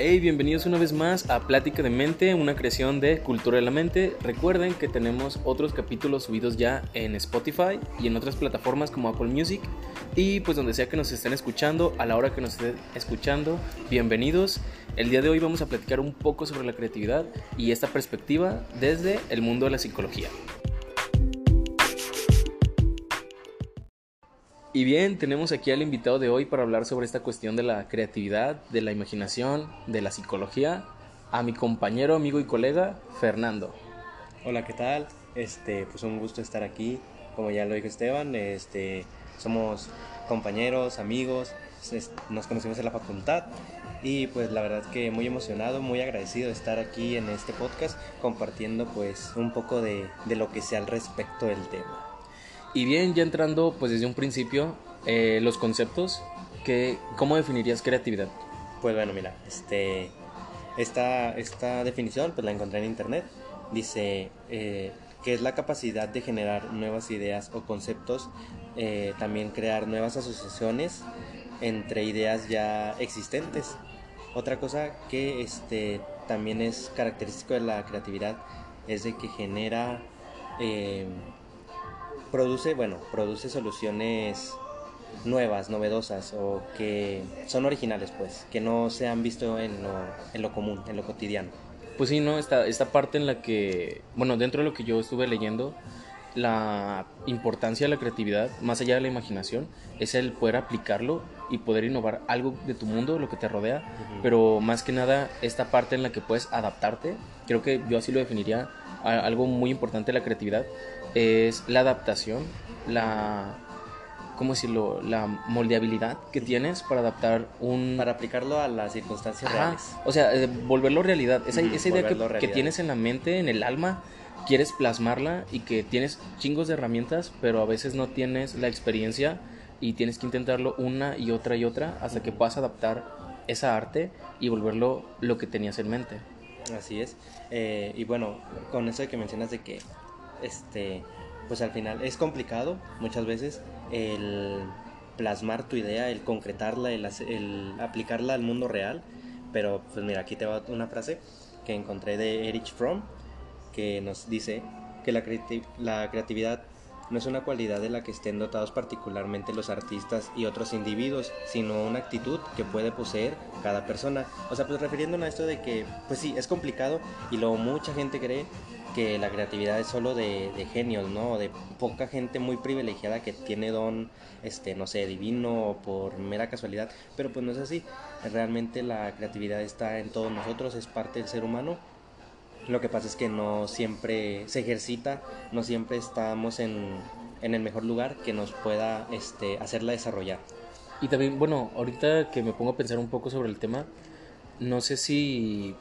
Hey, bienvenidos una vez más a Plática de Mente, una creación de Cultura de la Mente. Recuerden que tenemos otros capítulos subidos ya en Spotify y en otras plataformas como Apple Music. Y pues donde sea que nos estén escuchando, a la hora que nos estén escuchando, bienvenidos. El día de hoy vamos a platicar un poco sobre la creatividad y esta perspectiva desde el mundo de la psicología. Y bien, tenemos aquí al invitado de hoy para hablar sobre esta cuestión de la creatividad, de la imaginación, de la psicología, a mi compañero, amigo y colega, Fernando. Hola, ¿qué tal? Este, pues un gusto estar aquí. Como ya lo dijo Esteban, este, somos compañeros, amigos, nos conocimos en la facultad y pues la verdad que muy emocionado, muy agradecido de estar aquí en este podcast compartiendo pues un poco de, de lo que sea al respecto del tema. Y bien, ya entrando pues desde un principio, eh, los conceptos, que, ¿cómo definirías creatividad? Pues bueno, mira, este, esta, esta definición pues la encontré en internet. Dice eh, que es la capacidad de generar nuevas ideas o conceptos, eh, también crear nuevas asociaciones entre ideas ya existentes. Otra cosa que este, también es característico de la creatividad es de que genera produce, bueno, produce soluciones nuevas, novedosas o que son originales, pues, que no se han visto en lo, en lo común, en lo cotidiano. Pues sí, ¿no? Esta, esta parte en la que, bueno, dentro de lo que yo estuve leyendo, la importancia de la creatividad, más allá de la imaginación, es el poder aplicarlo y poder innovar algo de tu mundo, lo que te rodea, pero más que nada esta parte en la que puedes adaptarte, creo que yo así lo definiría, algo muy importante de la creatividad, es la adaptación, la ¿cómo decirlo? La moldeabilidad que tienes para adaptar un... Para aplicarlo a las circunstancias reales. O sea, eh, volverlo realidad. Esa, esa idea que, que, tienes en la mente, en el alma, quieres plasmarla y que tienes chingos de herramientas, pero a veces no tienes la experiencia y tienes que intentarlo una y otra y otra hasta que puedas adaptar esa arte y volverlo lo que tenías en mente. Así es. Eh, y bueno, con eso de que mencionas de que este, pues al final es complicado muchas veces el plasmar tu idea, el concretarla, el, aplicarla al mundo real. Pero pues mira, aquí te va una frase que encontré de Erich Fromm que nos dice que la, la creatividad no es una cualidad de la que estén dotados particularmente los artistas y otros individuos, sino una actitud que puede poseer cada persona. O sea, pues refiriéndonos a esto de que, pues sí, es complicado y luego mucha gente cree que la creatividad es solo de, genios, ¿no? De poca gente muy privilegiada que tiene don, este, no sé, divino o por mera casualidad, pero pues no es así. Realmente la creatividad está en todos nosotros, es parte del ser humano lo que pasa es que no siempre se ejercita, no siempre estamos en, en el mejor lugar que nos pueda este, hacerla desarrollar. Y también, bueno, ahorita que me pongo a pensar un poco sobre el tema, no sé si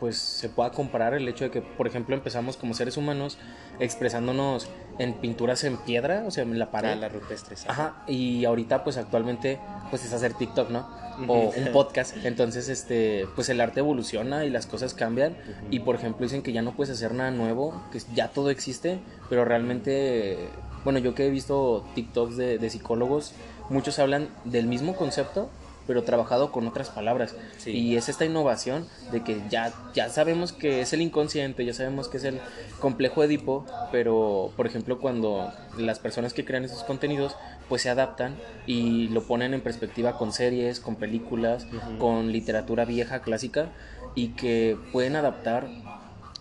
pues se pueda comparar el hecho de que, por ejemplo, empezamos como seres humanos expresándonos en pinturas en piedra, o sea, en la pared. Ah, la rupestres. Ajá, y ahorita pues actualmente pues es hacer TikTok, ¿no? O un podcast. Entonces, este, pues el arte evoluciona y las cosas cambian. Y por ejemplo dicen que ya no puedes hacer nada nuevo, que ya todo existe, pero realmente, bueno, yo que he visto TikToks de, de psicólogos, muchos hablan del mismo concepto, pero trabajado con otras palabras. Y es esta innovación de que ya, ya sabemos que es el inconsciente, ya sabemos que es el complejo Edipo, pero por ejemplo cuando las personas que crean esos contenidos pues se adaptan y lo ponen en perspectiva con series, con películas, con literatura vieja, clásica, y que pueden adaptar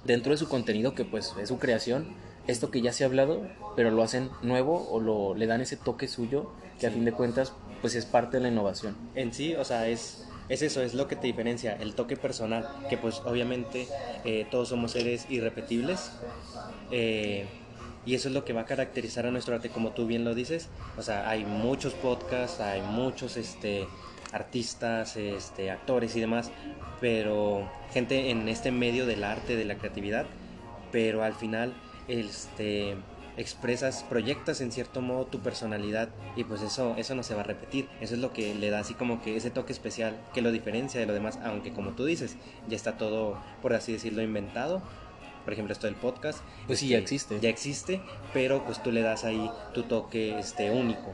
dentro de su contenido, que pues es su creación, esto que ya se ha hablado, pero lo hacen nuevo o lo, le dan ese toque suyo que a fin de cuentas pues es parte de la innovación. En sí, o sea, es, es eso, es lo que te diferencia, el toque personal, que pues obviamente eh, todos somos seres irrepetibles. Eh, y eso es lo que va a caracterizar a nuestro arte, como tú bien lo dices. O sea, hay muchos podcasts, hay muchos este, artistas, este, actores y demás, pero gente en este medio del arte, de la creatividad, pero al final este, expresas, proyectas en cierto modo tu personalidad y pues eso, eso no se va a repetir. Eso es lo que le da así como que ese toque especial que lo diferencia de lo demás, aunque como tú dices, ya está todo, por así decirlo, inventado. Por ejemplo, esto del podcast. Pues sí, ya este, existe. Ya existe, pero pues tú le das ahí tu toque este, único.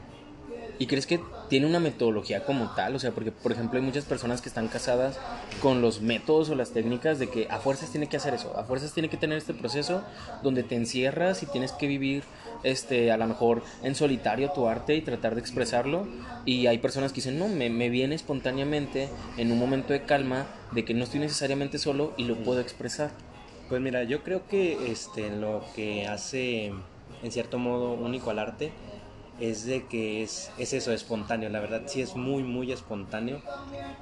¿Y crees que tiene una metodología como tal? O sea, porque por ejemplo hay muchas personas que están casadas con los métodos o las técnicas de que a fuerzas tiene que hacer eso, a fuerzas tiene que tener este proceso donde te encierras y tienes que vivir este a lo mejor en solitario tu arte y tratar de expresarlo y hay personas que dicen, "No, me, me viene espontáneamente en un momento de calma de que no estoy necesariamente solo y lo puedo expresar." Pues mira, yo creo que este lo que hace en cierto modo único al arte es de que es, es eso, espontáneo, la verdad sí es muy, muy espontáneo.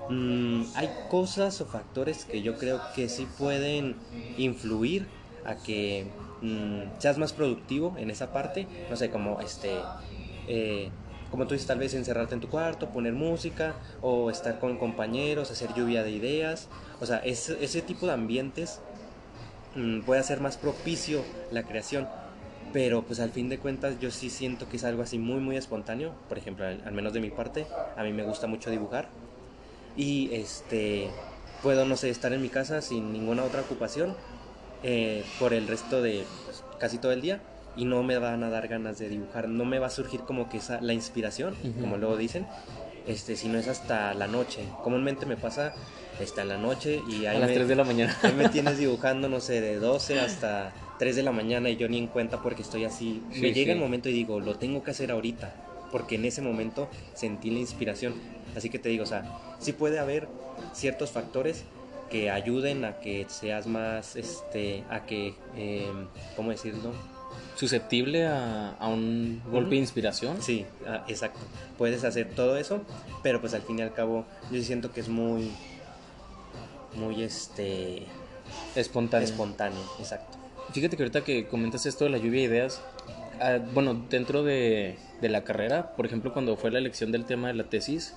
Mm, hay cosas o factores que yo creo que sí pueden influir a que mm, seas más productivo en esa parte, no sé, como este... Eh, como tú dices, tal vez encerrarte en tu cuarto, poner música o estar con compañeros, hacer lluvia de ideas. O sea, ese, ese tipo de ambientes mm, puede hacer más propicio la creación pero pues al fin de cuentas yo sí siento que es algo así muy muy espontáneo. Por ejemplo al, menos de mi parte a mí me gusta mucho dibujar. Y este puedo no sé estar en mi casa sin ninguna otra ocupación eh, por el resto de pues, casi todo el día y no me van a dar ganas de dibujar. No me va a surgir como que esa la inspiración como luego dicen este sino es hasta la noche. Comúnmente me pasa hasta la noche y ahí a las 3 de la mañana. ahí me tienes dibujando no sé de 12 hasta 3 de la mañana y yo ni en cuenta porque estoy así. me llega el momento y digo, lo tengo que hacer ahorita, porque en ese momento sentí la inspiración. Así que te digo, o sea, sí puede haber ciertos factores que ayuden a que seas más, este, a que, eh, ¿cómo decirlo? susceptible a, un golpe de inspiración. Sí, ah, exacto. Puedes hacer todo eso, pero pues al fin y al cabo yo siento que es muy, muy este... Espontáneo. Espontáneo, exacto. Fíjate que ahorita que comentas esto de la lluvia de ideas, ah, bueno, dentro de, de, la carrera, por ejemplo, cuando fue la elección del tema de la tesis,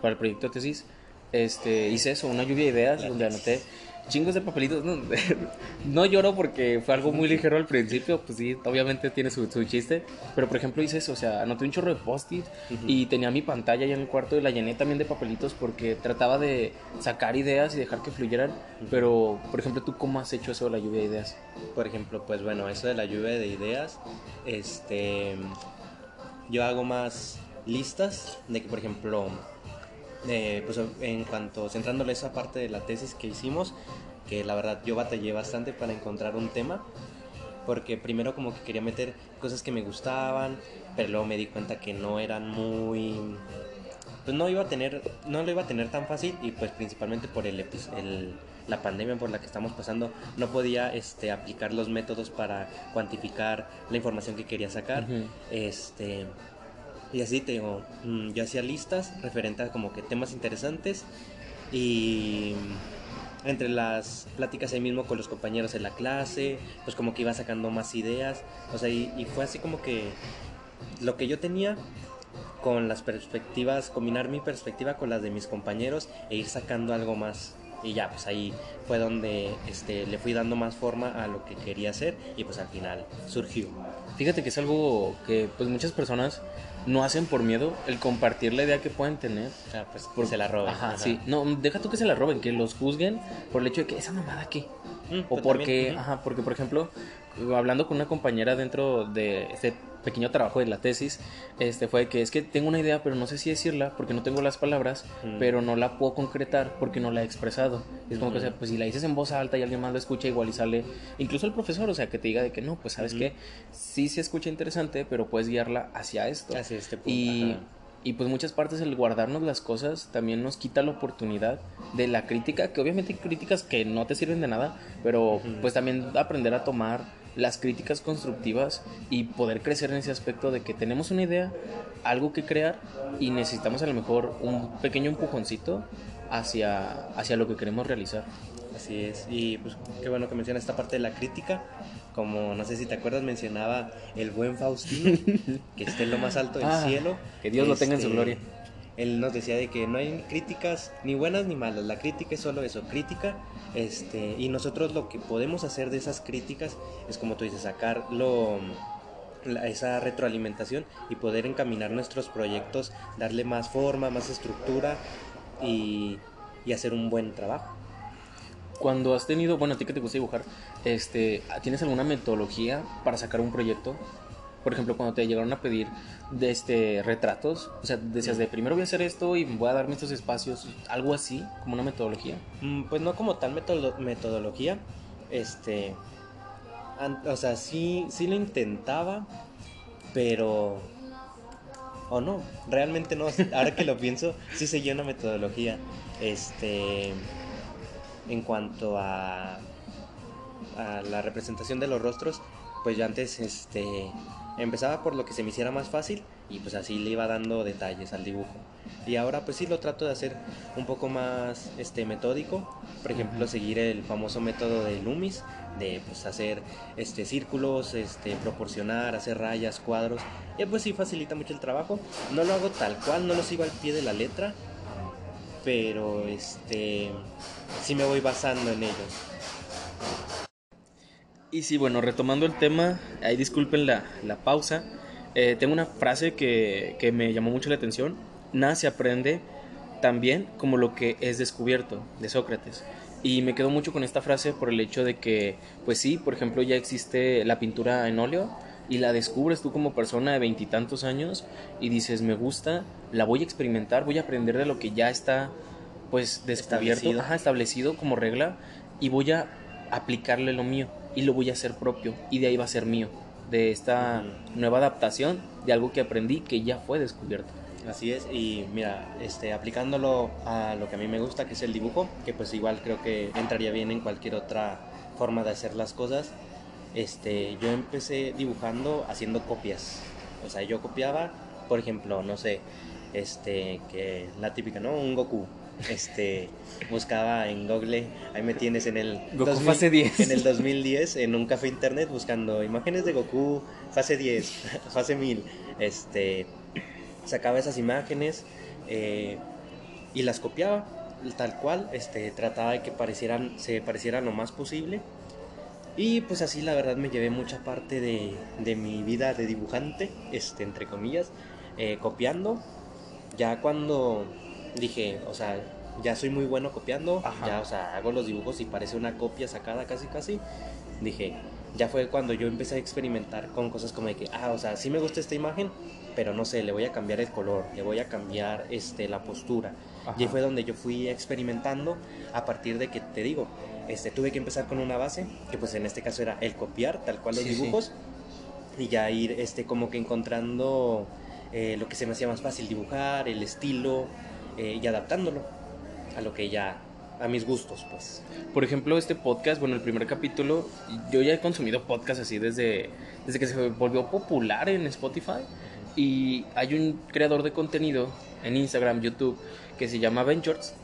para el proyecto de tesis, este, hice eso, una lluvia de ideas, donde anoté chingos de papelitos. No, no, lloro porque fue algo muy ligero al principio, pues sí, obviamente tiene su, su chiste. Pero por ejemplo hice eso, o sea, anoté un chorro de post-it y tenía mi pantalla ahí en el cuarto y la llené también de papelitos porque trataba de sacar ideas y dejar que fluyeran. Pero, por ejemplo, ¿tú cómo has hecho eso de la lluvia de ideas? Por ejemplo, pues bueno, eso de la lluvia de ideas, este, yo hago más listas de que, por ejemplo, eh, pues en cuanto centrándole esa parte de la tesis que hicimos, que la verdad yo batallé bastante para encontrar un tema, porque primero como que quería meter cosas que me gustaban, pero luego me di cuenta que no eran muy pues no iba a tener no lo iba a tener tan fácil y pues principalmente por el, el la pandemia por la que estamos pasando no podía este aplicar los métodos para cuantificar la información que quería sacar. Este y así te digo, mm, yo hacía listas referentes a como que temas interesantes y entre las pláticas ahí mismo con los compañeros en la clase, pues como que iba sacando más ideas, o sea, y, y fue así como que lo que yo tenía con las perspectivas, combinar mi perspectiva con las de mis compañeros e ir sacando algo más. Y ya, pues ahí fue donde este, le fui dando más forma a lo que quería hacer y pues al final surgió. Fíjate que es algo que pues muchas personas no hacen por miedo el compartir la idea que pueden tener. O sea, pues por, se la roben. Ajá, sí. No, deja tú que se la roben, que los juzguen por el hecho de que esa mamada qué. Mm, o porque, ajá, porque por ejemplo, hablando con una compañera dentro de este pequeño trabajo de la tesis, este fue que es que tengo una idea, pero no sé si decirla porque no tengo las palabras, mm. pero no la puedo concretar porque no la he expresado. Es como que, o sea, pues si la dices en voz alta y alguien más la escucha, igual y sale, incluso el profesor, o sea, que te diga de que no, pues sabes que sí se escucha interesante, pero puedes guiarla hacia esto. Hacia este punto. Y, y pues muchas partes el guardarnos las cosas también nos quita la oportunidad de la crítica, que obviamente hay críticas que no te sirven de nada, pero pues también aprender a tomar las críticas constructivas y poder crecer en ese aspecto de que tenemos una idea, algo que crear y necesitamos a lo mejor un pequeño empujoncito hacia, hacia lo que queremos realizar. Así es, y pues qué bueno que menciona esta parte de la crítica, como no sé si te acuerdas mencionaba el buen Faustino, que esté en lo más alto del ah, cielo. Que Dios lo tenga en su este, gloria. Él nos decía de que no hay críticas ni buenas ni malas, la crítica es solo eso, crítica este, y nosotros lo que podemos hacer de esas críticas es como tú dices, sacar esa retroalimentación y poder encaminar nuestros proyectos, darle más forma, más estructura y, hacer un buen trabajo. Cuando has tenido, bueno, a ti que te gusta dibujar, este, ¿tienes alguna metodología para sacar un proyecto? Por ejemplo, cuando te llegaron a pedir de este retratos, o sea, decías de primero voy a hacer esto y voy a darme estos espacios, algo así, como una metodología. Mm, Pues no como tal metodo- metodología, este, o sea, sí, sí lo intentaba, pero, o no, realmente no, ahora que lo pienso, sí seguía una metodología, este, en cuanto a, a la representación de los rostros, pues yo antes, este, empezaba por lo que se me hiciera más fácil y pues así le iba dando detalles al dibujo. Y ahora pues sí lo trato de hacer un poco más este metódico, por ejemplo, seguir el famoso método de Loomis de pues hacer este círculos, este proporcionar, hacer rayas, cuadros. Y pues sí facilita mucho el trabajo. No lo hago tal cual, no lo sigo al pie de la letra, pero este sí me voy basando en ellos. Y sí, bueno, retomando el tema, ahí disculpen la, pausa, eh, tengo una frase que, que me llamó mucho la atención, nada se aprende tan bien como lo que es descubierto, de Sócrates. Y me quedo mucho con esta frase por el hecho de que, pues sí, por ejemplo, ya existe la pintura en óleo y la descubres tú como persona de veintitantos años y dices, me gusta, la voy a experimentar, voy a aprender de lo que ya está, pues, descubierto, Establecido. ajá, establecido como regla y voy a aplicarle lo mío y lo voy a hacer propio y de ahí va a ser mío, de esta nueva adaptación de algo que aprendí que ya fue descubierto. Así es, y mira, este, aplicándolo a lo que a mí me gusta, que es el dibujo, que pues igual creo que entraría bien en cualquier otra forma de hacer las cosas. Este, yo empecé dibujando haciendo copias. O sea, yo copiaba, por ejemplo, no sé, este, que la típica, ¿no? Un Goku. Este, buscaba en Google, ahí me tienes en el Goku fase 10. en el 2010 en un café internet buscando imágenes de Goku fase 10, fase 1000. Este, sacaba esas imágenes eh, y las copiaba tal cual, este, trataba de que parecieran, se parecieran lo más posible. Y pues así la verdad me llevé mucha parte de, de mi vida de dibujante, este, entre comillas, eh, copiando. Ya cuando dije, o sea, ya soy muy bueno copiando, Ajá. ya, o sea, hago los dibujos y parece una copia sacada casi casi. Dije, ya fue cuando yo empecé a experimentar con cosas como de que, ah, o sea, sí me gusta esta imagen, pero no sé, le voy a cambiar el color, le voy a cambiar este, la postura. Ajá. Y ahí fue donde yo fui experimentando a partir de que, te digo, este, tuve que empezar con una base, que pues en este caso era el copiar tal cual los Sí, sí. dibujos, y ya ir este, como que encontrando eh, lo que se me hacía más fácil dibujar, el estilo, eh, y adaptándolo a lo que ya, a mis gustos, pues. Por ejemplo, este podcast, bueno, el primer capítulo, yo ya he consumido podcast así desde, desde que se volvió popular en Spotify. Y hay un creador de contenido en Instagram, YouTube, que se llama Ventures.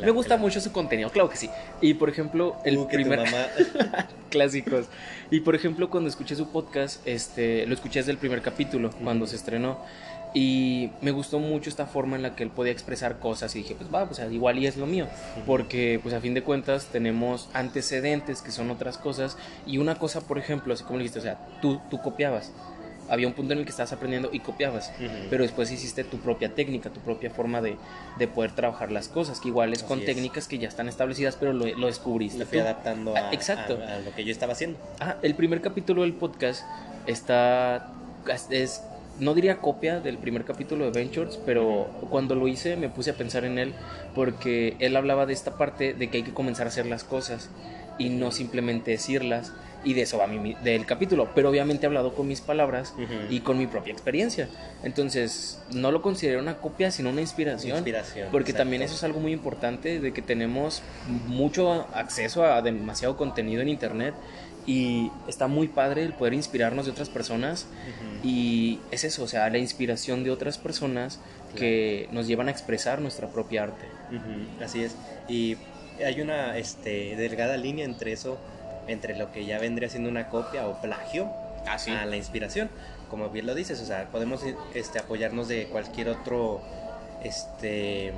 Me gusta mucho su contenido, claro que sí. Y por ejemplo, el Uh, primer mamá- clásicos. Y por ejemplo, cuando escuché su podcast, este, lo escuché desde el primer capítulo, cuando se estrenó. Y me gustó mucho esta forma en la que él podía expresar cosas y dije, pues va, pues igual y es lo mío, porque pues a fin de cuentas tenemos antecedentes que son otras cosas y una cosa, por ejemplo, así como dijiste, o sea, tú, tú copiabas, había un punto en el que estabas aprendiendo y copiabas, Ujú. pero después hiciste tu propia técnica, tu propia forma de, de poder trabajar las cosas, que igual es Así con es. técnicas que ya están establecidas, pero lo, lo descubriste. Lo fui tú. adaptando Ah, a, exacto. a- a lo que yo estaba haciendo. Ah, el primer capítulo del podcast está. Es, no diría copia del primer capítulo de Ventures, pero cuando lo hice me puse a pensar en él porque él hablaba de esta parte de que hay que comenzar a hacer las cosas y no simplemente decirlas. Y de eso va mi, del capítulo, pero obviamente he hablado con mis palabras Ujú. y con mi propia experiencia. Entonces, no lo considero una copia, sino una inspiración. Inspiración, Porque exacto. también eso es algo muy importante, de que tenemos mucho acceso a demasiado contenido en internet y está muy padre el poder inspirarnos de otras personas Ujú. y es eso, o sea, la inspiración de otras personas que nos llevan a expresar nuestra propia arte. Ujú, Así es. Y hay una este, delgada línea entre eso, entre lo que ya vendría siendo una copia o plagio Así. a la inspiración. Como bien lo dices, o sea, podemos este, apoyarnos de cualquier otro este,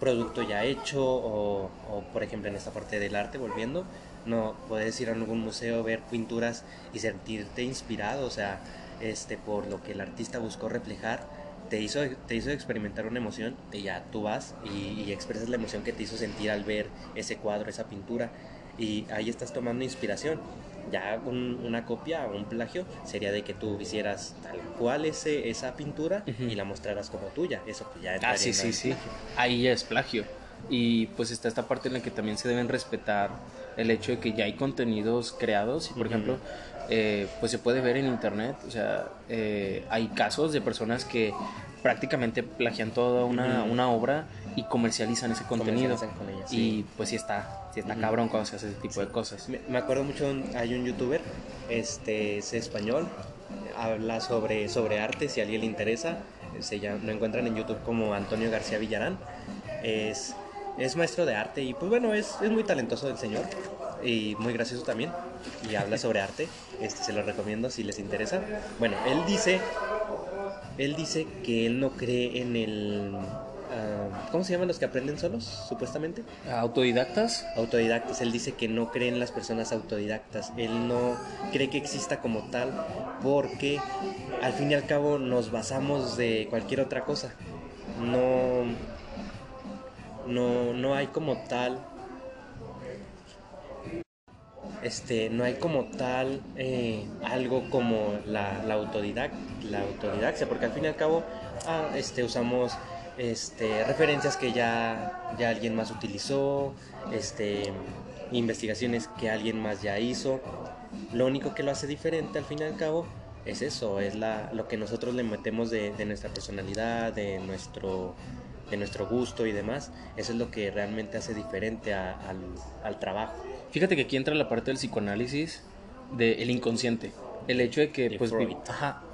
producto ya hecho o, o, por ejemplo en esta parte del arte, volviendo, no puedes ir a algún museo, ver pinturas y sentirte inspirado, o sea, este, por lo que el artista buscó reflejar te hizo, te hizo experimentar una emoción y ya tú vas y, y expresas la emoción que te hizo sentir al ver ese cuadro, esa pintura y ahí estás tomando inspiración. Ya una copia o un plagio sería de que tú hicieras tal cual ese, esa pintura y la mostraras como tuya. Eso pues ya Ah, sí, sí, sí. Ahí ya es plagio. Y pues está esta parte en la que también se deben respetar el hecho de que ya hay contenidos creados por ejemplo eh, pues se puede ver en internet, o sea, eh, hay casos de personas que prácticamente plagian toda una, una obra y comercializan ese contenido. Y pues sí está, sí está cabrón cuando se hace ese tipo de cosas. Me, acuerdo mucho, hay un youtuber, este es español, habla sobre, sobre arte, si a alguien le interesa, se llama, lo encuentran en YouTube como Antonio García Villarán. Es, es maestro de arte y pues bueno, es, es muy talentoso el señor y muy gracioso también y habla sobre arte. Este se lo recomiendo si les interesa. Bueno, él dice él dice que él no cree en el ah, ¿Cómo se llaman los que aprenden solos, supuestamente? ¿Autodidactas? Autodidactas. Él dice que no cree en las personas autodidactas. Él no cree que exista como tal porque al fin y al cabo nos basamos de cualquier otra cosa. No, no, no hay como tal este, no hay como tal eh, algo como la, la, autodidac la porque al fin y al cabo ah, este, usamos este, referencias que ya, ya alguien más utilizó, investigaciones que alguien más ya hizo. Lo único que lo hace diferente al fin y al cabo es eso, es lo que nosotros le metemos de, nuestra personalidad, de nuestro, gusto y demás. Eso es lo que realmente hace diferente al trabajo. Fíjate que aquí entra la parte del psicoanálisis del inconsciente. El hecho de que pues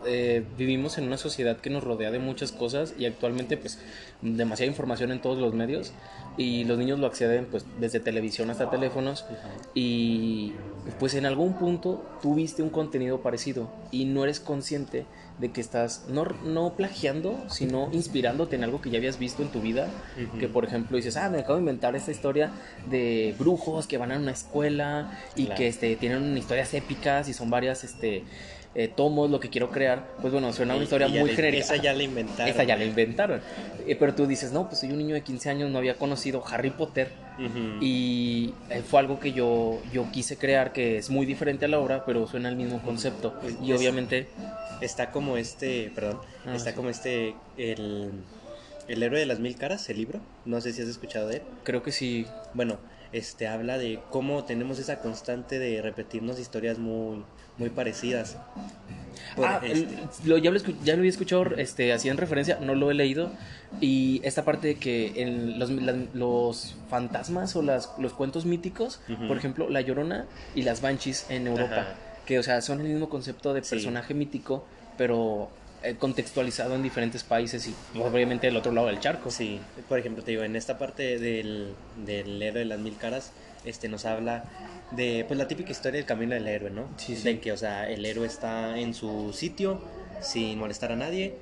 eh, vivimos en una sociedad que nos rodea de muchas cosas y actualmente pues demasiada información en todos los medios y los niños lo acceden pues desde televisión hasta teléfonos y pues en algún punto tú viste un contenido parecido y no eres consciente de que estás no, no plagiando, sino inspirándote en algo que ya habías visto en tu vida. Que por ejemplo dices, ah, me acabo de inventar esta historia de brujos que van a una escuela y que este, tienen historias épicas y son varias este, eh, tomos, lo que quiero crear, pues bueno, suena una historia muy genérica. Esa ya la inventaron. Esa ya la inventaron. Eh, pero tú dices, no, pues soy un niño de 15 años, no había conocido Harry Potter. Y eh, fue algo que yo, yo quise crear, que es muy diferente a la obra, pero suena el mismo concepto. Y obviamente... Está como este, perdón, ah, está como este, el, el héroe de las mil caras, el libro. No sé si has escuchado de él. Creo que sí. Bueno, este habla de cómo tenemos esa constante de repetirnos historias muy muy parecidas. ah, este, lo, ya, lo, ya, lo, había escuchado este, así en referencia, no lo he leído. Y esta parte de que en los, los fantasmas o las, los cuentos míticos, por ejemplo, La Llorona y las Banshees en Europa, que o sea, son el mismo concepto de personaje mítico, pero eh, contextualizado en diferentes países y obviamente del otro lado del charco. Sí, por ejemplo, te digo, en esta parte del, del héroe de las mil caras, este nos habla de pues la típica historia del camino del héroe, ¿no? Sí, sí. De que, o sea, el héroe está en su sitio sin molestar a nadie,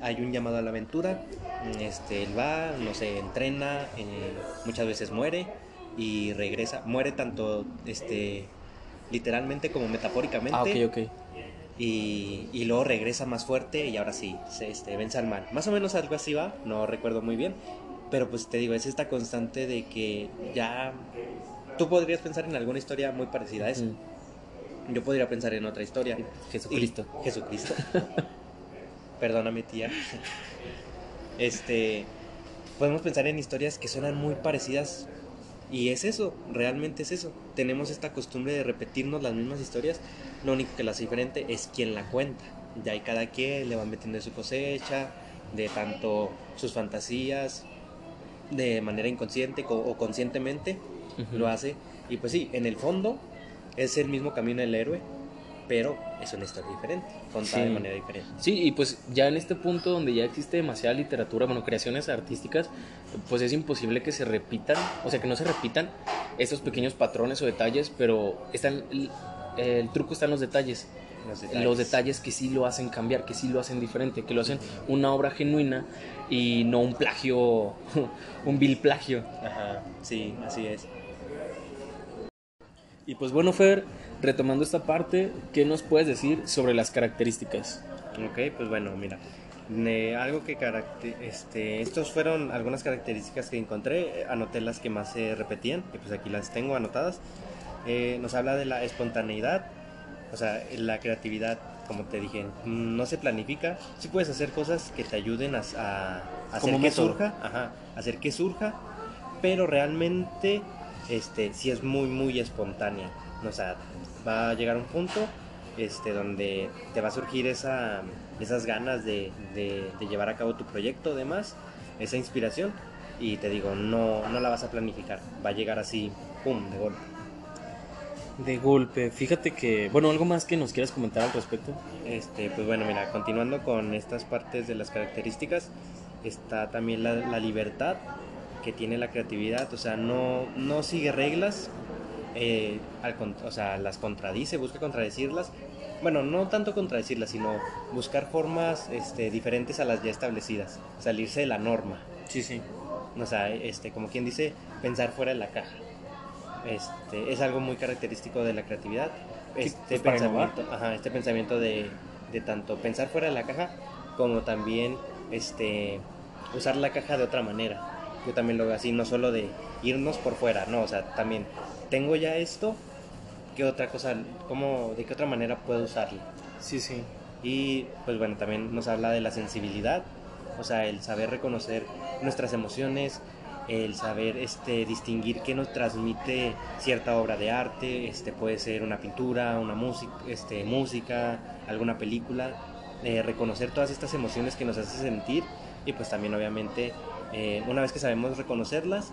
hay un llamado a la aventura, este, él va, no sé, entrena, eh, muchas veces muere y regresa, muere tanto, este, literalmente como metafóricamente. Ah, ok, ok. Y, y, luego regresa más fuerte y ahora sí, se, este, vence al mal. Más o menos algo así va, no recuerdo muy bien. Pero pues te digo, es esta constante de que ya tú podrías pensar en alguna historia muy parecida a esa. Yo podría pensar en otra historia. Jesucristo. Jesucristo. Perdóname, tía. Este. Podemos pensar en historias que suenan muy parecidas. Y es eso, realmente es eso. Tenemos esta costumbre de repetirnos las mismas historias. Lo único que las diferente es quien la cuenta. Ya hay cada quien le va metiendo de su cosecha, de tanto sus fantasías, de manera inconsciente o conscientemente lo hace. Y pues sí, en el fondo es el mismo camino del héroe, pero es una historia diferente, contada de manera diferente. Sí, y pues ya en este punto donde ya existe demasiada literatura, bueno, creaciones artísticas, pues es imposible que se repitan, o sea, que no se repitan esos pequeños patrones o detalles, pero están, el, truco está en los detalles. Los detalles. los detalles que sí lo hacen cambiar, que sí lo hacen diferente, que lo hacen una obra genuina y no un plagio, un vil plagio. Ajá, sí, así es. Y pues bueno, Fer, retomando esta parte, ¿qué nos puedes decir sobre las características? Ok, pues bueno, mira, algo que este, estos fueron algunas características que encontré, anoté las que más se repetían, que pues aquí las tengo anotadas. Eh, nos habla de la espontaneidad, O sea, la creatividad, como te dije, no se planifica. Sí puedes hacer cosas que te ayuden a, a- hacer que método. surja, ajá, hacer que surja, pero realmente este sí es muy muy espontánea. O sea, va a llegar un punto este donde te va a surgir esa esas ganas de, de- de llevar a cabo tu proyecto, demás, esa inspiración y te digo, no no la vas a planificar, va a llegar así, pum, de golpe. De golpe, fíjate que, bueno, algo más que nos quieras comentar al respecto. Este, pues bueno, mira, continuando con estas partes de las características, está también la, la libertad que tiene la creatividad, o sea, no, no sigue reglas, eh, al o sea, las contradice, busca contradecirlas. Bueno, no tanto contradecirlas, sino buscar formas este, diferentes a las ya establecidas, salirse de la norma. Sí, sí. O sea, este, como quien dice, pensar fuera de la caja. Este, es algo muy característico de la creatividad. Este pues, innovar. pensamiento, ajá, este pensamiento de, de tanto pensar fuera de la caja como también este, usar la caja de otra manera. Yo también lo veo así, no solo de irnos por fuera, no, o sea, también tengo ya esto, ¿qué otra cosa, cómo, de qué otra manera puedo usarlo? Sí, sí. Y pues bueno, también nos habla de la sensibilidad, o sea, el saber reconocer nuestras emociones, el saber este, distinguir qué nos transmite cierta obra de arte, este, puede ser una pintura, una música, este, música, alguna película, eh, reconocer todas estas emociones que nos hace sentir y pues también obviamente eh, una vez que sabemos reconocerlas,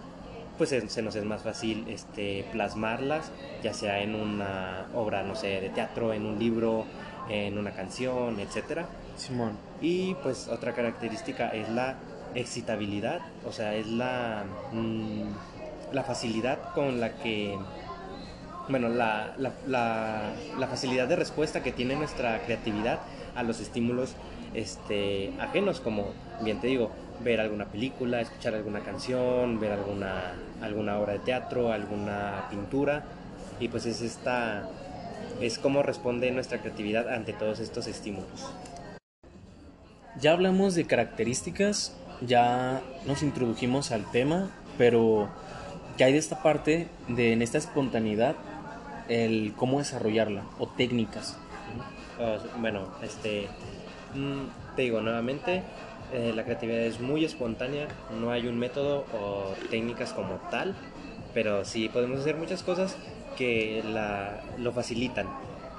pues se, se nos es más fácil este, plasmarlas, ya sea en una obra, no sé, de teatro, en un libro, en una canción, etcétera. Simón. Y pues otra característica es la excitabilidad, o sea, es la, mm, la facilidad con la que, bueno, la, la, la- la facilidad de respuesta que tiene nuestra creatividad a los estímulos este, ajenos, como bien te digo, ver alguna película, escuchar alguna canción, ver alguna, alguna obra de teatro, alguna pintura, y pues es esta, es cómo responde nuestra creatividad ante todos estos estímulos. Ya hablamos de características, ya nos introdujimos al tema, pero ¿qué hay de esta parte, de en esta espontaneidad, el cómo desarrollarla o técnicas? Sea, bueno, este, mm, te digo nuevamente, eh, la creatividad es muy espontánea, no hay un método o técnicas como tal, pero sí podemos hacer muchas cosas que la, lo facilitan.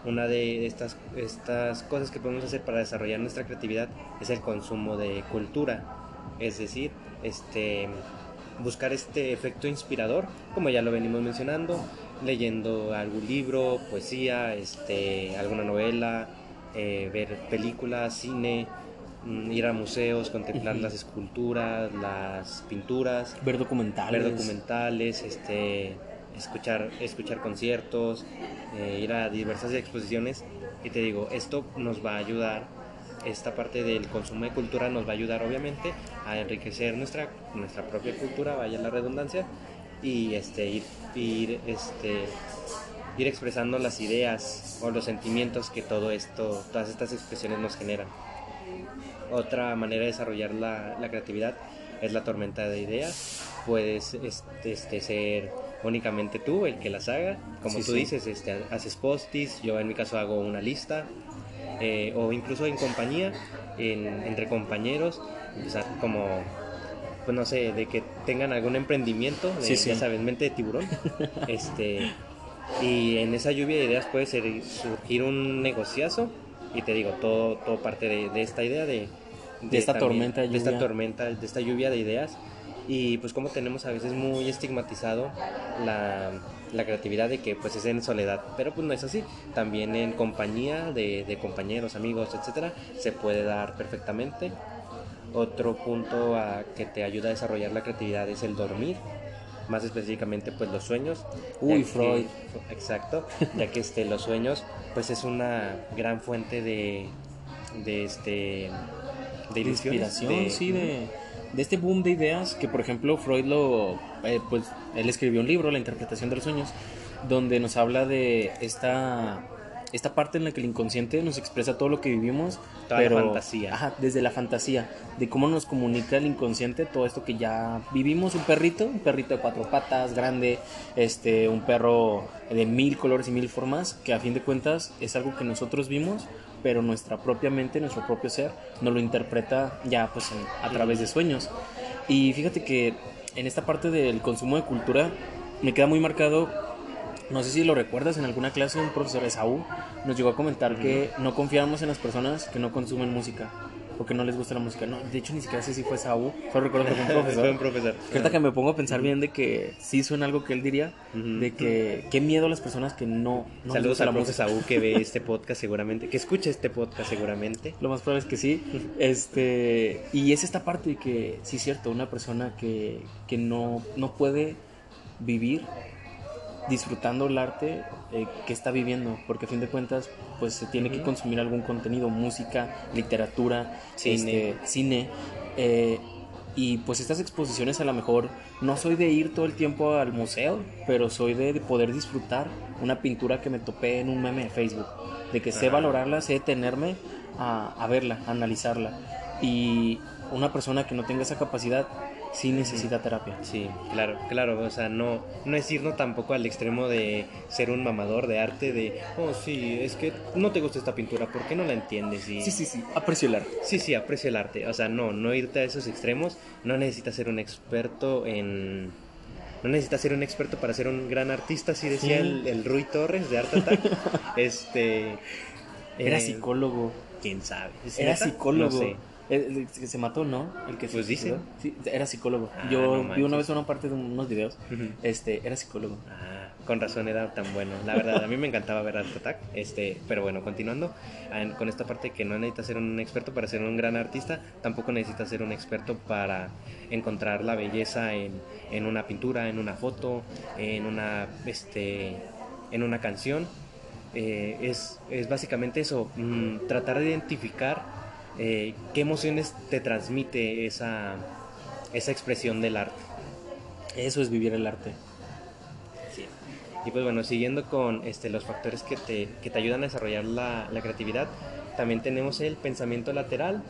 Una de estas, estas cosas que podemos hacer para desarrollar nuestra creatividad es el consumo de cultura, es decir, este, buscar este efecto inspirador, como ya lo venimos mencionando, leyendo algún libro, poesía, este, alguna novela, eh, ver películas, cine, ir a museos, contemplar las esculturas, las pinturas, Ver documentales. ver documentales, este, escuchar, escuchar conciertos, eh, ir a diversas exposiciones. Y te digo, esto nos va a ayudar, esta parte del consumo de cultura nos va a ayudar obviamente a enriquecer nuestra, nuestra propia cultura, vaya la redundancia, y este, ir, ir, este, ir expresando las ideas o los sentimientos que todo esto, todas estas expresiones nos generan. Otra manera de desarrollar la, la creatividad es la tormenta de ideas. Puedes este, este, ser únicamente tú el que las haga. Como Sí, tú sí. dices, este, haces postis, yo en mi caso hago una lista. eh, o incluso en compañía, en- entre compañeros, o sea, como, pues no sé, de que tengan algún emprendimiento, de, Sí, sí. ya sabes, mente de tiburón. este, y en esa lluvia de ideas puede ser- surgir un negociazo. Y te digo, todo, todo parte de, de esta idea de, De esta tormenta de de esta lluvia. tormenta, de esta lluvia de ideas. Y pues como tenemos a veces muy estigmatizado la, la creatividad de que pues es en soledad, pero pues no es así. También en compañía de, de compañeros, amigos, etcétera, se puede dar perfectamente. Otro punto a que te ayuda a desarrollar la creatividad es el dormir, más específicamente pues los sueños. Uy, que- Freud. exacto, ya que este, los sueños pues es una gran fuente de, de este de de inspiración, sí, de, de este boom de ideas que, por ejemplo, Freud lo, eh, pues, él escribió un libro, La interpretación de los sueños, donde nos habla de esta esta parte en la que el inconsciente nos expresa todo lo que vivimos, Toda la pero fantasía. Ajá, desde la fantasía, de cómo nos comunica el inconsciente todo esto que ya vivimos, un perrito, un perrito de cuatro patas, grande, este, un perro de mil colores y mil formas, que a fin de cuentas es algo que nosotros vimos, pero nuestra propia mente, nuestro propio ser, nos lo interpreta ya pues en- a través de sueños. Y fíjate que en esta parte del consumo de cultura me queda muy marcado no sé si lo recuerdas, en alguna clase un profesor Esaú nos llegó a comentar que no confiamos en las personas que no consumen música o que no les gusta la música. No, de hecho ni siquiera sé si fue Esaú, solo recuerdo que fue un profesor. Fue un profesor. Ahorita que me pongo a pensar bien de que sí suena algo que él diría, de que qué miedo a las personas que no, no les Saludos gusta al la música. Saúl que ve este podcast seguramente, que escucha este podcast seguramente. Lo más probable es que sí. Este, y es esta parte de que, sí, es cierto, una persona que, que no, no puede vivir disfrutando el arte eh, que está viviendo, porque a fin de cuentas, pues se tiene que consumir algún contenido, música, literatura, Cine. este, cine. eh, y pues estas exposiciones a lo mejor no soy de ir todo el tiempo al museo, pero soy de, de poder disfrutar una pintura que me topé en un meme de Facebook, de que sé Ajá. valorarla, sé detenerme a, a verla, a analizarla. Y una persona que no tenga esa capacidad sí necesita terapia. Sí, claro, claro, o sea, no, no es irnos tampoco al extremo de ser un mamador de arte, de, oh, sí, es que no te gusta esta pintura, ¿por qué no la entiendes? Y, Sí, sí, sí, aprecio el arte. Sí, sí, aprecio el arte. O sea, no, no irte a esos extremos. No necesitas ser un experto en. No necesitas ser un experto para ser un gran artista, así decía Sí. el, el Rui Torres de Art Attack. este. Era eh, psicólogo. ¿Quién sabe? ¿Es Era neta? psicólogo. No sé. El, el que se mató, ¿no? El que Pues suicidó. Sí, era psicólogo. Ah, Yo no vi una vez una parte de unos videos. Este, era psicólogo. Ah, con razón era tan bueno. La verdad, a mí me encantaba ver Art Attack. Este, pero bueno, continuando con esta parte que no necesitas ser un experto para ser un gran artista, tampoco necesitas ser un experto para encontrar la belleza en, en una pintura, en una foto, en una, este, en una canción. Eh, es, es básicamente eso, mm, tratar de identificar eh, qué emociones te transmite esa, esa expresión del arte. Eso es vivir el arte. Sí. Y pues bueno, siguiendo con este, los factores que te, que te ayudan a desarrollar la, la creatividad, también tenemos el pensamiento lateral,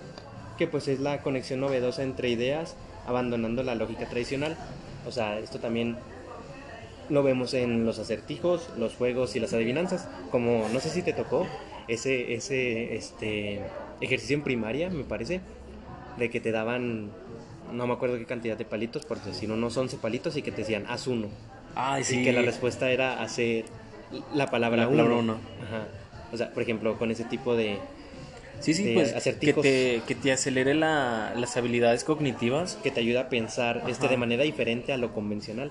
que pues es la conexión novedosa entre ideas, abandonando la lógica tradicional. O sea, esto también lo vemos en los acertijos, los juegos y las adivinanzas. Como no sé si te tocó ese, ese este, ejercicio en primaria, me parece, de que te daban, no me acuerdo qué cantidad de palitos, por decir unos 11 palitos y que te decían, haz uno. Ay, Así que la respuesta era hacer la palabra La palabra uno. uno. Ajá. O sea, por ejemplo, con ese tipo de... Sí, sí, de pues que acertijos. te, que te acelere la- las habilidades cognitivas. que te ayuda a pensar este de manera diferente a lo convencional.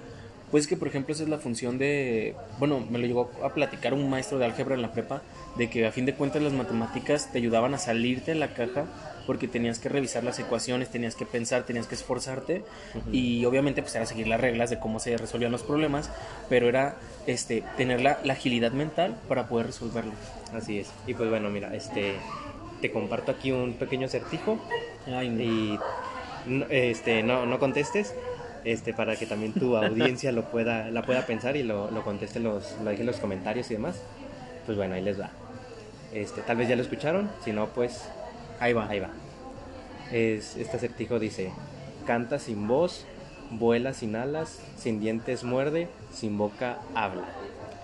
Pues que, por ejemplo, esa es la función de... Bueno, me lo llegó a platicar un maestro de álgebra en la prepa, de que a fin de cuentas las matemáticas te ayudaban a salirte de la caja porque tenías que revisar las ecuaciones, tenías que pensar, tenías que esforzarte y obviamente pues era seguir las reglas de cómo se resolvían los problemas, pero era este tener la, la agilidad mental para poder resolverlos. Así es. Y pues bueno, mira, este te comparto aquí un pequeño acertijo Ay, no. y este no, no contestes. Este, para que también tu audiencia lo pueda, la pueda pensar y lo, lo conteste los, lo deje en los comentarios y demás. Pues bueno, ahí les va. Este, tal vez ya lo escucharon, si no, pues Ahí va. Ahí va. Es, este acertijo dice, canta sin voz, vuela sin alas, sin dientes muerde, sin boca habla.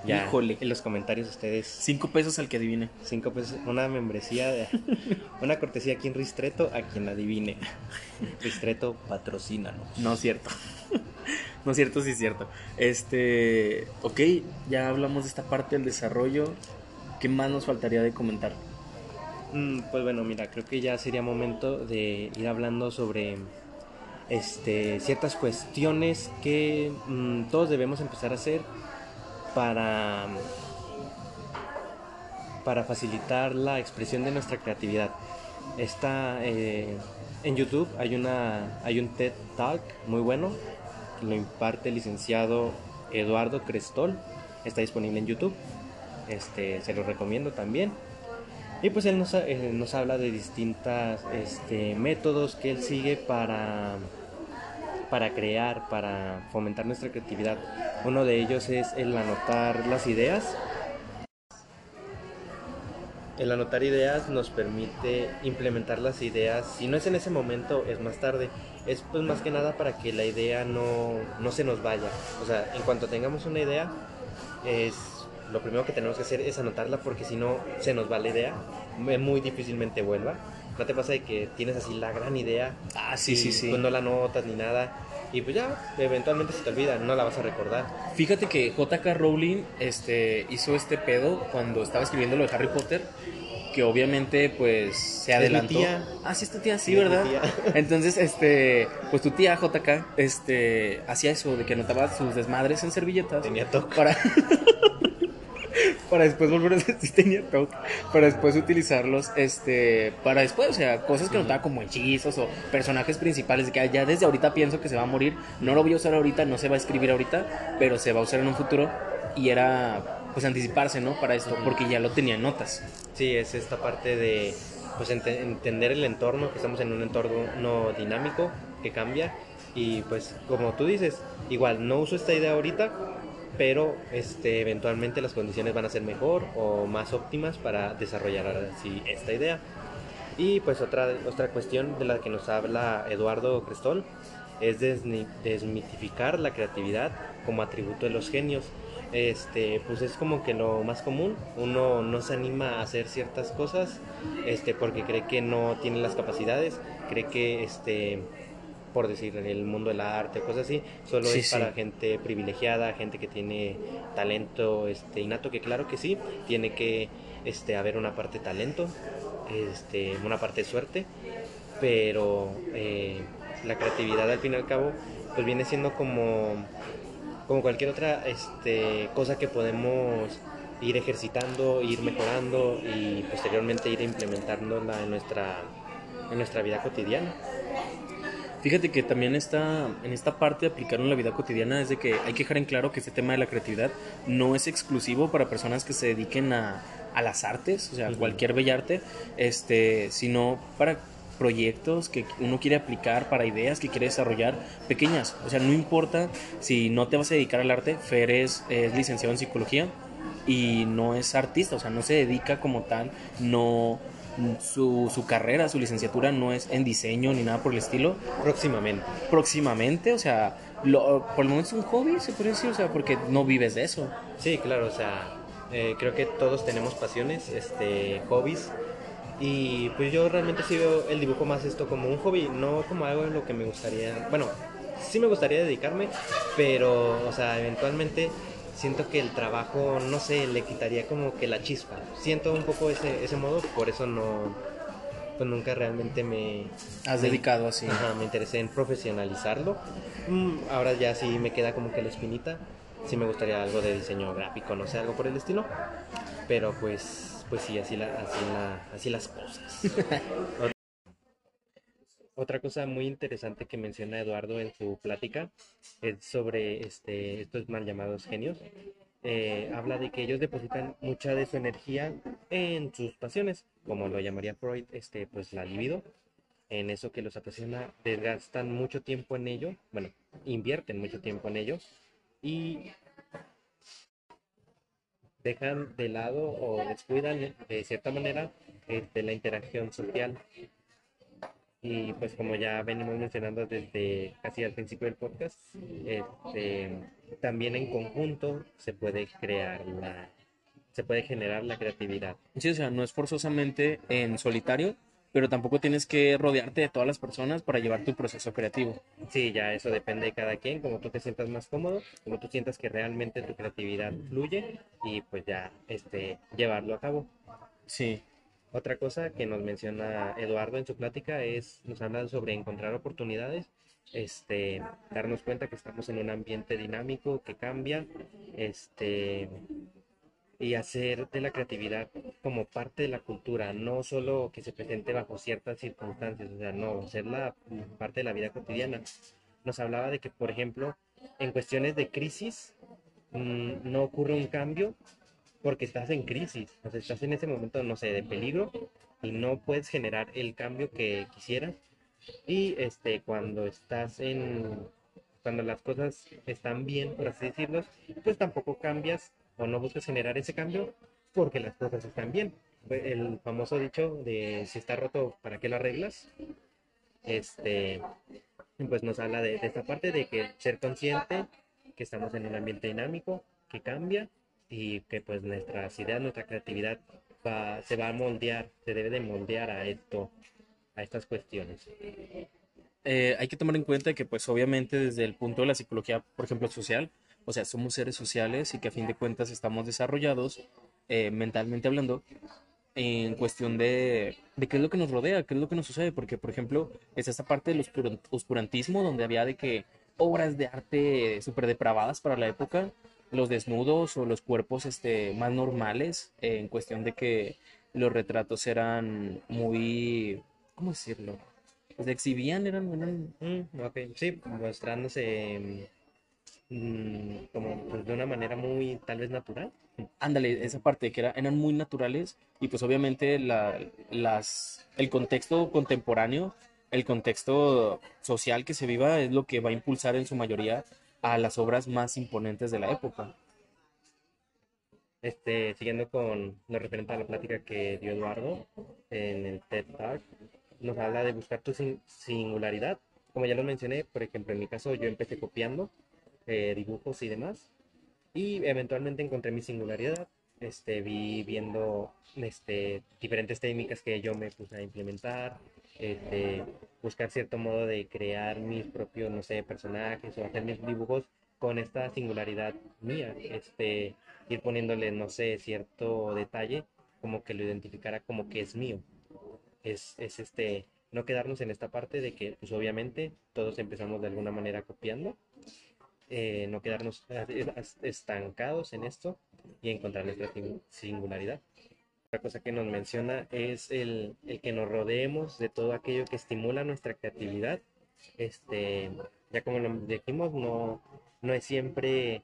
Ya, Híjole. en los comentarios ustedes, Cinco pesos al que adivine. cinco pesos, una membresía, de- una cortesía aquí en Ristreto, a quien adivine. Ristreto, patrocínanos. No es cierto. no es cierto, sí es cierto. Este, ok, ya hablamos de esta parte del desarrollo. ¿Qué más nos faltaría de comentar? Mm, pues bueno, mira, creo que ya sería momento de ir hablando sobre este, ciertas cuestiones que mm, todos debemos empezar a hacer para, para facilitar la expresión de nuestra creatividad. Está eh, en YouTube, hay, una, hay un TED Talk muy bueno, que lo imparte el licenciado Eduardo Crestol, está disponible en YouTube, este, se lo recomiendo también. Y pues él nos, eh, nos habla de distintos este, métodos que él sigue para, para crear, para fomentar nuestra creatividad. Uno de ellos es el anotar las ideas. El anotar ideas nos permite implementar las ideas, si no es en ese momento, es más tarde. Es pues más que nada para que la idea no, no se nos vaya. O sea, en cuanto tengamos una idea, es lo primero que tenemos que hacer es anotarla porque si no se nos va la idea, muy difícilmente vuelva. ¿No te pasa de que tienes así la gran idea? Ah, sí, sí, sí. Pues no la notas ni nada. Y pues ya, eventualmente se te olvida, no la vas a recordar. Fíjate que JK Rowling este, hizo este pedo cuando estaba escribiendo lo de Harry Potter que obviamente pues se adelantó. tía. Ah, sí, es tu tía, sí, ¿verdad? Entonces, este, pues tu tía JK, este, hacía eso de que anotaba sus desmadres en servilletas. Tenía toque. Para para después volver a si tenía toque, para después utilizarlos, este, para después, o sea, cosas que notaba como hechizos o personajes principales, que ya desde ahorita pienso que se va a morir, no lo voy a usar ahorita, no se va a escribir ahorita, pero se va a usar en un futuro, y era, pues, anticiparse, ¿no? Para esto, porque ya lo tenía en notas. Sí, es esta parte de, pues, entender el entorno, que estamos en un entorno no dinámico, que cambia, y pues, como tú dices, igual, no uso esta idea ahorita, pero este, eventualmente las condiciones van a ser mejor o más óptimas para desarrollar así esta idea. Y pues otra, otra cuestión de la que nos habla Eduardo Crestol es desmitificar la creatividad como atributo de los genios. Este, pues es como que lo más común, uno no se anima a hacer ciertas cosas este, porque cree que no tiene las capacidades, cree que este, por decir, el mundo del arte, cosas así, solo es para gente privilegiada, gente que tiene talento este, innato, que claro que sí, tiene que este, haber una parte de talento, este, una parte de suerte, pero eh, la creatividad al fin y al cabo, pues viene siendo como, como cualquier otra este, cosa que podemos ir ejercitando, ir mejorando y posteriormente ir implementándola en nuestra, en nuestra vida cotidiana. Fíjate que también está en esta parte de aplicarlo en la vida cotidiana es de que hay que dejar en claro que este tema de la creatividad no es exclusivo para personas que se dediquen a, a las artes, o sea, cualquier bellarte, este, sino para proyectos que uno quiere aplicar, para ideas que quiere desarrollar pequeñas. O sea, no importa si no te vas a dedicar al arte, Fer es, es licenciado en psicología y no es artista, o sea, no se dedica como tal, no su, su, carrera, su licenciatura no es en diseño ni nada por el estilo. Próximamente. Próximamente, o sea, por el momento es un hobby, se puede decir, o sea, porque no vives de eso. Sí, claro, o sea, eh, creo que todos tenemos pasiones, este, hobbies. Y pues yo realmente sí veo el dibujo más esto como un hobby, no como algo en lo que me gustaría, bueno, sí me gustaría dedicarme, pero, o sea, eventualmente siento que el trabajo, no sé, le quitaría como que la chispa. Siento un poco ese, ese modo, por eso no, pues nunca realmente me... Has dedicado así. Ajá, me interesé en profesionalizarlo. Mm, ahora ya sí me queda como que la espinita. Sí me gustaría algo de diseño gráfico, no sé, algo por el estilo. Pero pues, pues sí, así, la, así, la, así las cosas. Otra cosa muy interesante que menciona Eduardo en su plática es sobre este, estos mal llamados genios. Eh, habla de que ellos depositan mucha de su energía en sus pasiones, como lo llamaría Freud, este, pues la libido, en eso que los apasiona, desgastan mucho tiempo en ello, bueno, invierten mucho tiempo en ello y dejan de lado o descuidan de cierta manera este, la interacción social y pues como ya venimos mencionando desde casi al principio del podcast, este, también en conjunto se puede crear la, se puede generar la creatividad. Sí, o sea, no es forzosamente en solitario, pero tampoco tienes que rodearte de todas las personas para llevar tu proceso creativo. Sí, ya eso depende de cada quien, como tú te sientas más cómodo, como tú sientas que realmente tu creatividad fluye y pues ya este, llevarlo a cabo. Sí. Otra cosa que nos menciona Eduardo en su plática es, nos habla sobre encontrar oportunidades, este, darnos cuenta que estamos en un ambiente dinámico que cambia, este, y hacer de la creatividad como parte de la cultura, no solo que se presente bajo ciertas circunstancias, o sea, no, ser la parte de la vida cotidiana. Nos hablaba de que, por ejemplo, en cuestiones de crisis, mm, no ocurre un cambio porque estás en crisis, o sea, estás en ese momento, no sé, de peligro y no puedes generar el cambio que quisieras. Y este, cuando estás en, cuando las cosas están bien, por así decirlo, pues tampoco cambias o no buscas generar ese cambio porque las cosas están bien. el famoso dicho de si está roto, ¿para qué lo arreglas? Este, pues nos habla de, esta parte de que ser consciente que estamos en un ambiente dinámico, que cambia y que pues nuestras ideas, nuestra creatividad se va a moldear, se debe de moldear a esto, a estas cuestiones. Eh, hay que tomar en cuenta que pues obviamente desde el punto de la psicología, por ejemplo, social, o sea, somos seres sociales y que a fin de cuentas estamos desarrollados eh, mentalmente hablando en cuestión de, de, qué es lo que nos rodea, qué es lo que nos sucede, porque por ejemplo es esta parte del oscurantismo donde había de que obras de arte súper depravadas para la época, los desnudos o los cuerpos este, más normales, en cuestión de que los retratos eran muy, ¿cómo decirlo? Pues exhibían, eran... eran... Mm, ok, sí, mostrándose mm, como pues, de una manera muy tal vez natural. Ándale, esa parte que era, eran muy naturales y pues obviamente la, las, el contexto contemporáneo, el contexto social que se viva es lo que va a impulsar en su mayoría a las obras más imponentes de la época. Este, siguiendo con lo referente a la plática que dio Eduardo en el TED Talk, nos habla de buscar tu singularidad. Como ya lo mencioné, por ejemplo, en mi caso yo empecé copiando eh, dibujos y demás, y eventualmente encontré mi singularidad. Este, vi viendo este, diferentes técnicas que yo me puse a implementar, este, buscar cierto modo de crear mis propios, no sé, personajes o hacer mis dibujos con esta singularidad mía, este, ir poniéndole, no sé, cierto detalle, como que lo identificara como que es mío. Es, es este, no quedarnos en esta parte de que, pues obviamente, todos empezamos de alguna manera copiando, eh, no quedarnos estancados en esto y encontrar nuestra singularidad. Otra cosa que nos menciona es el, el, que nos rodeemos de todo aquello que estimula nuestra creatividad. Este, ya como lo dijimos, no, no es siempre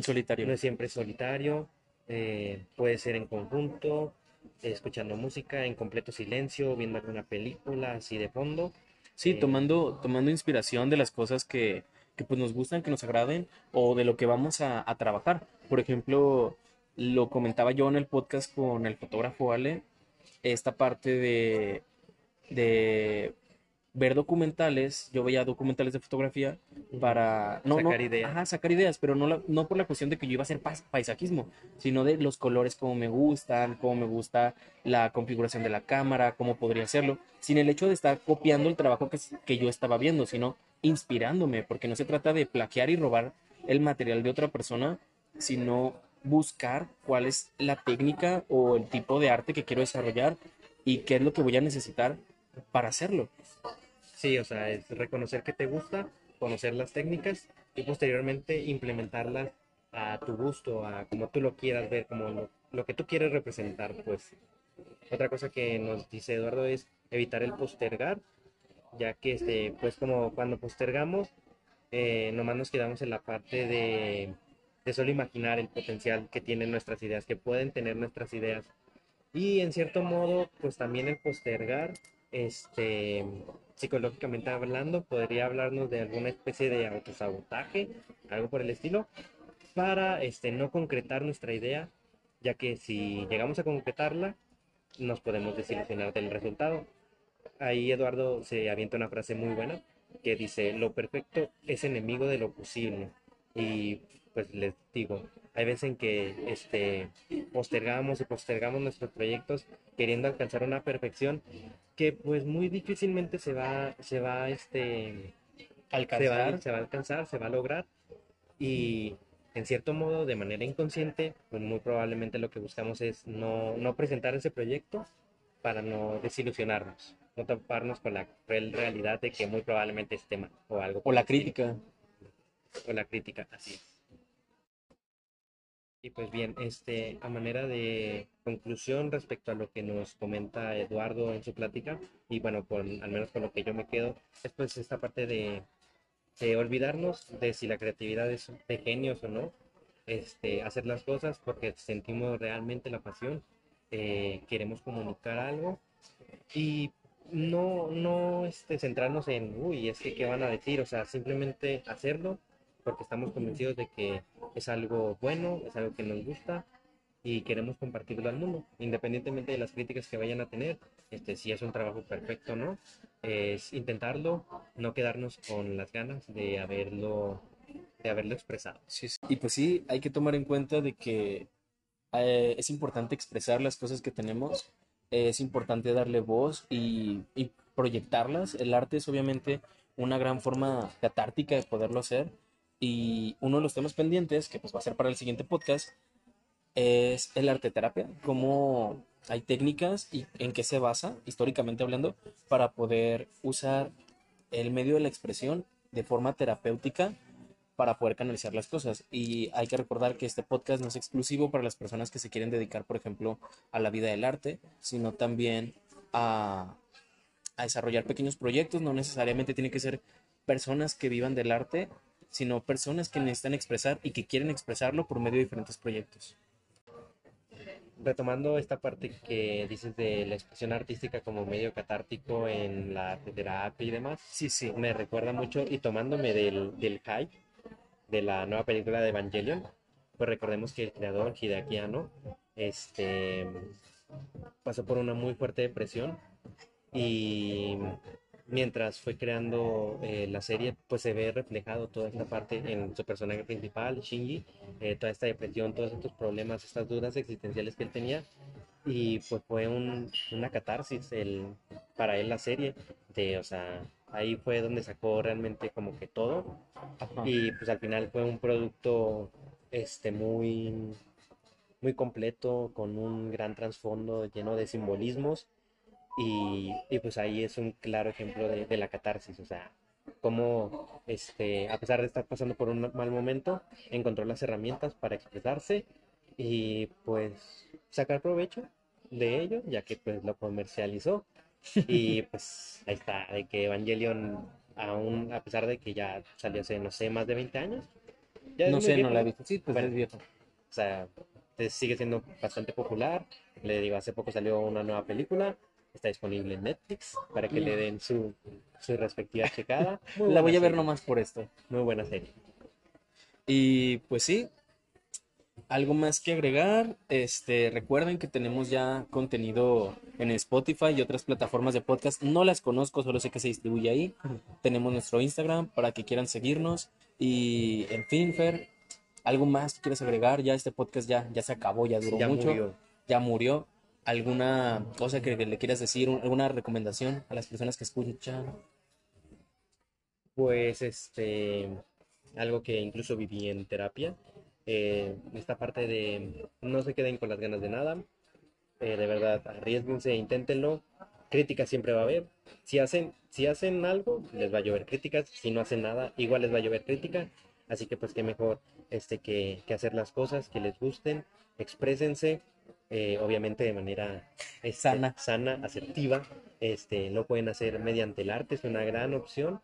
solitario. No es siempre solitario. Eh, puede ser en conjunto, escuchando música en completo silencio, viendo alguna película así de fondo. Sí, eh, tomando, tomando inspiración de las cosas que, que pues nos gustan, que nos agraden o de lo que vamos a, a trabajar. Por ejemplo, lo comentaba yo en el podcast con el fotógrafo Ale, esta parte de, de ver documentales, yo veía documentales de fotografía para no, sacar ideas. Ajá, sacar ideas, pero no, no por la cuestión de que yo iba a hacer paisajismo, sino de los colores como me gustan, cómo me gusta la configuración de la cámara, cómo podría hacerlo, sin el hecho de estar copiando el trabajo que, que yo estaba viendo, sino inspirándome, porque no se trata de plaquear y robar el material de otra persona, sino buscar cuál es la técnica o el tipo de arte que quiero desarrollar y qué es lo que voy a necesitar para hacerlo. Sí, o sea, es reconocer que te gusta, conocer las técnicas y posteriormente implementarlas a tu gusto, a como tú lo quieras ver, como lo, que tú quieres representar, pues. Otra cosa que nos dice Eduardo es evitar el postergar, ya que, este, pues como cuando postergamos, eh, nomás nos quedamos en la parte de de solo imaginar el potencial que tienen nuestras ideas, que pueden tener nuestras ideas. Y en cierto modo, pues también el postergar, este, psicológicamente hablando, podría hablarnos de alguna especie de autosabotaje, algo por el estilo, para este, no concretar nuestra idea, ya que si llegamos a concretarla, nos podemos desilusionar del resultado. Ahí Eduardo se avienta una frase muy buena que dice, lo perfecto es enemigo de lo posible. Y pues les digo, hay veces en que este, postergamos y postergamos nuestros proyectos queriendo alcanzar una perfección que pues muy difícilmente se va, se va, este, alcanzar. Se va, a alcanzar, se va a lograr y en cierto modo, de manera inconsciente, pues muy probablemente lo que buscamos es no, no presentar ese proyecto para no desilusionarnos, no taparnos con la cruel realidad de que muy probablemente esté mal o algo. O la crítica. O la crítica, así es. Y pues bien, este, a manera de conclusión respecto a lo que nos comenta Eduardo en su plática, y bueno, con, al menos con lo que yo me quedo, es pues esta parte de, de olvidarnos de si la creatividad es de genios o no, este, hacer las cosas porque sentimos realmente la pasión, eh, queremos comunicar algo y no, no este, centrarnos en, uy, es que qué van a decir, o sea, simplemente hacerlo porque estamos convencidos de que es algo bueno, es algo que nos gusta y queremos compartirlo al mundo, independientemente de las críticas que vayan a tener, este, si es un trabajo perfecto o no, es intentarlo, no quedarnos con las ganas de haberlo, de haberlo expresado. Sí, sí. Y pues sí, hay que tomar en cuenta de que eh, es importante expresar las cosas que tenemos, es importante darle voz y, y proyectarlas. El arte es obviamente una gran forma catártica de poderlo hacer. Y uno de los temas pendientes, que pues va a ser para el siguiente podcast, es el arte terapia, cómo hay técnicas y en qué se basa, históricamente hablando, para poder usar el medio de la expresión de forma terapéutica para poder canalizar las cosas. Y hay que recordar que este podcast no es exclusivo para las personas que se quieren dedicar, por ejemplo, a la vida del arte, sino también a, a desarrollar pequeños proyectos. No necesariamente tiene que ser personas que vivan del arte, sino personas que necesitan expresar y que quieren expresarlo por medio de diferentes proyectos retomando esta parte que dices de la expresión artística como medio catártico en la terapia y demás, sí, sí. me recuerda mucho y tomándome del, del hype de la nueva película de Evangelion, pues recordemos que el creador Hideaki Anno este, pasó por una muy fuerte depresión y mientras fue creando eh, la serie, pues se ve reflejado toda esta parte en su personaje principal, Shinji, eh, toda esta depresión, todos estos problemas, estas dudas existenciales que él tenía. Y pues fue un, una catarsis el, para él la serie, de, o sea, ahí fue donde sacó realmente como que todo. Y pues al final fue un producto este, muy, muy completo, con un gran trasfondo lleno de simbolismos y, y, pues ahí es un claro ejemplo de, de, la catarsis, o sea, cómo, este, a pesar de estar pasando por un mal momento, encontró las herramientas para expresarse y pues sacar provecho de ello, ya que pues lo comercializó. Y pues ahí está, de que Evangelion, aún a pesar de que ya salió hace, no sé, más de 20 años. Ya no sé, viejo, no la he visto. Sí, pues bueno, es viejo. O sea, sigue siendo bastante popular. Le digo, hace poco salió una nueva película Está disponible en Netflix para que le den su, su respectiva checada. La voy a ver serie. nomás por esto. Muy buena serie. Y pues sí, algo más que agregar. Este, recuerden que tenemos ya contenido en Spotify y otras plataformas de podcast. No las conozco, solo sé que se distribuye ahí. Tenemos nuestro Instagram para que quieran seguirnos. Y en fin, Fer, algo más que quieres agregar. Ya este podcast ya, ya se acabó, ya duró Ya mucho. murió. Ya murió. ¿Alguna cosa que le quieras decir? ¿Alguna recomendación a las personas que escuchan? Pues este, algo que incluso viví en terapia, eh, esta parte de no se queden con las ganas de nada, eh, de verdad, arriesguense, inténtenlo, críticas siempre va a haber, si hacen, si hacen algo, les va a llover críticas, si no hacen nada, igual les va a llover crítica, así que pues qué mejor este, que, que hacer las cosas que les gusten, exprésense, eh, obviamente de manera este, Sana. sana, asertiva, este, lo pueden hacer mediante el arte, es una gran opción,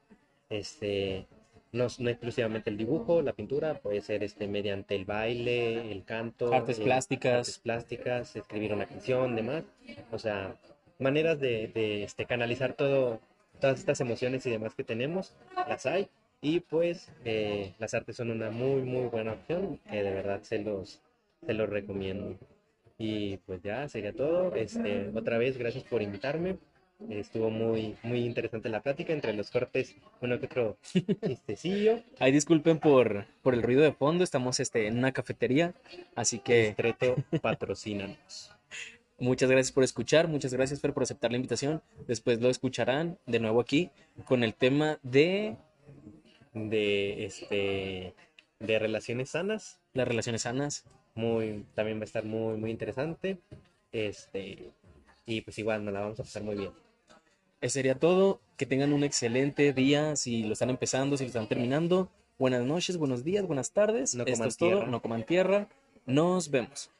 este, no, no exclusivamente el dibujo, la pintura, puede ser este, mediante el baile, el canto, Artes eh, plásticas. artes plásticas, escribir una canción, demás, o sea, maneras de, de, este, canalizar todo, todas estas emociones y demás que tenemos, las hay, y pues eh, las artes son una muy, muy buena opción, que de verdad se los, se los recomiendo. Y pues ya sería todo. Este, otra vez, gracias por invitarme. Estuvo muy, muy interesante la plática entre los cortes, uno que otro chistecillo. Ay, disculpen por, por el ruido de fondo, estamos este, en una cafetería, así que Estreto, patrocínanos. muchas gracias por escuchar, muchas gracias Fer por aceptar la invitación. Después lo escucharán de nuevo aquí con el tema de De, este, de relaciones sanas. las relaciones sanas. Muy, también va a estar muy, muy interesante. Este, y pues igual nos la vamos a pasar muy bien. Eso sería todo. Que tengan un excelente día si lo están empezando, si lo están terminando. Buenas noches, buenos días, buenas tardes. No Esto es todo. No coman tierra. Nos vemos.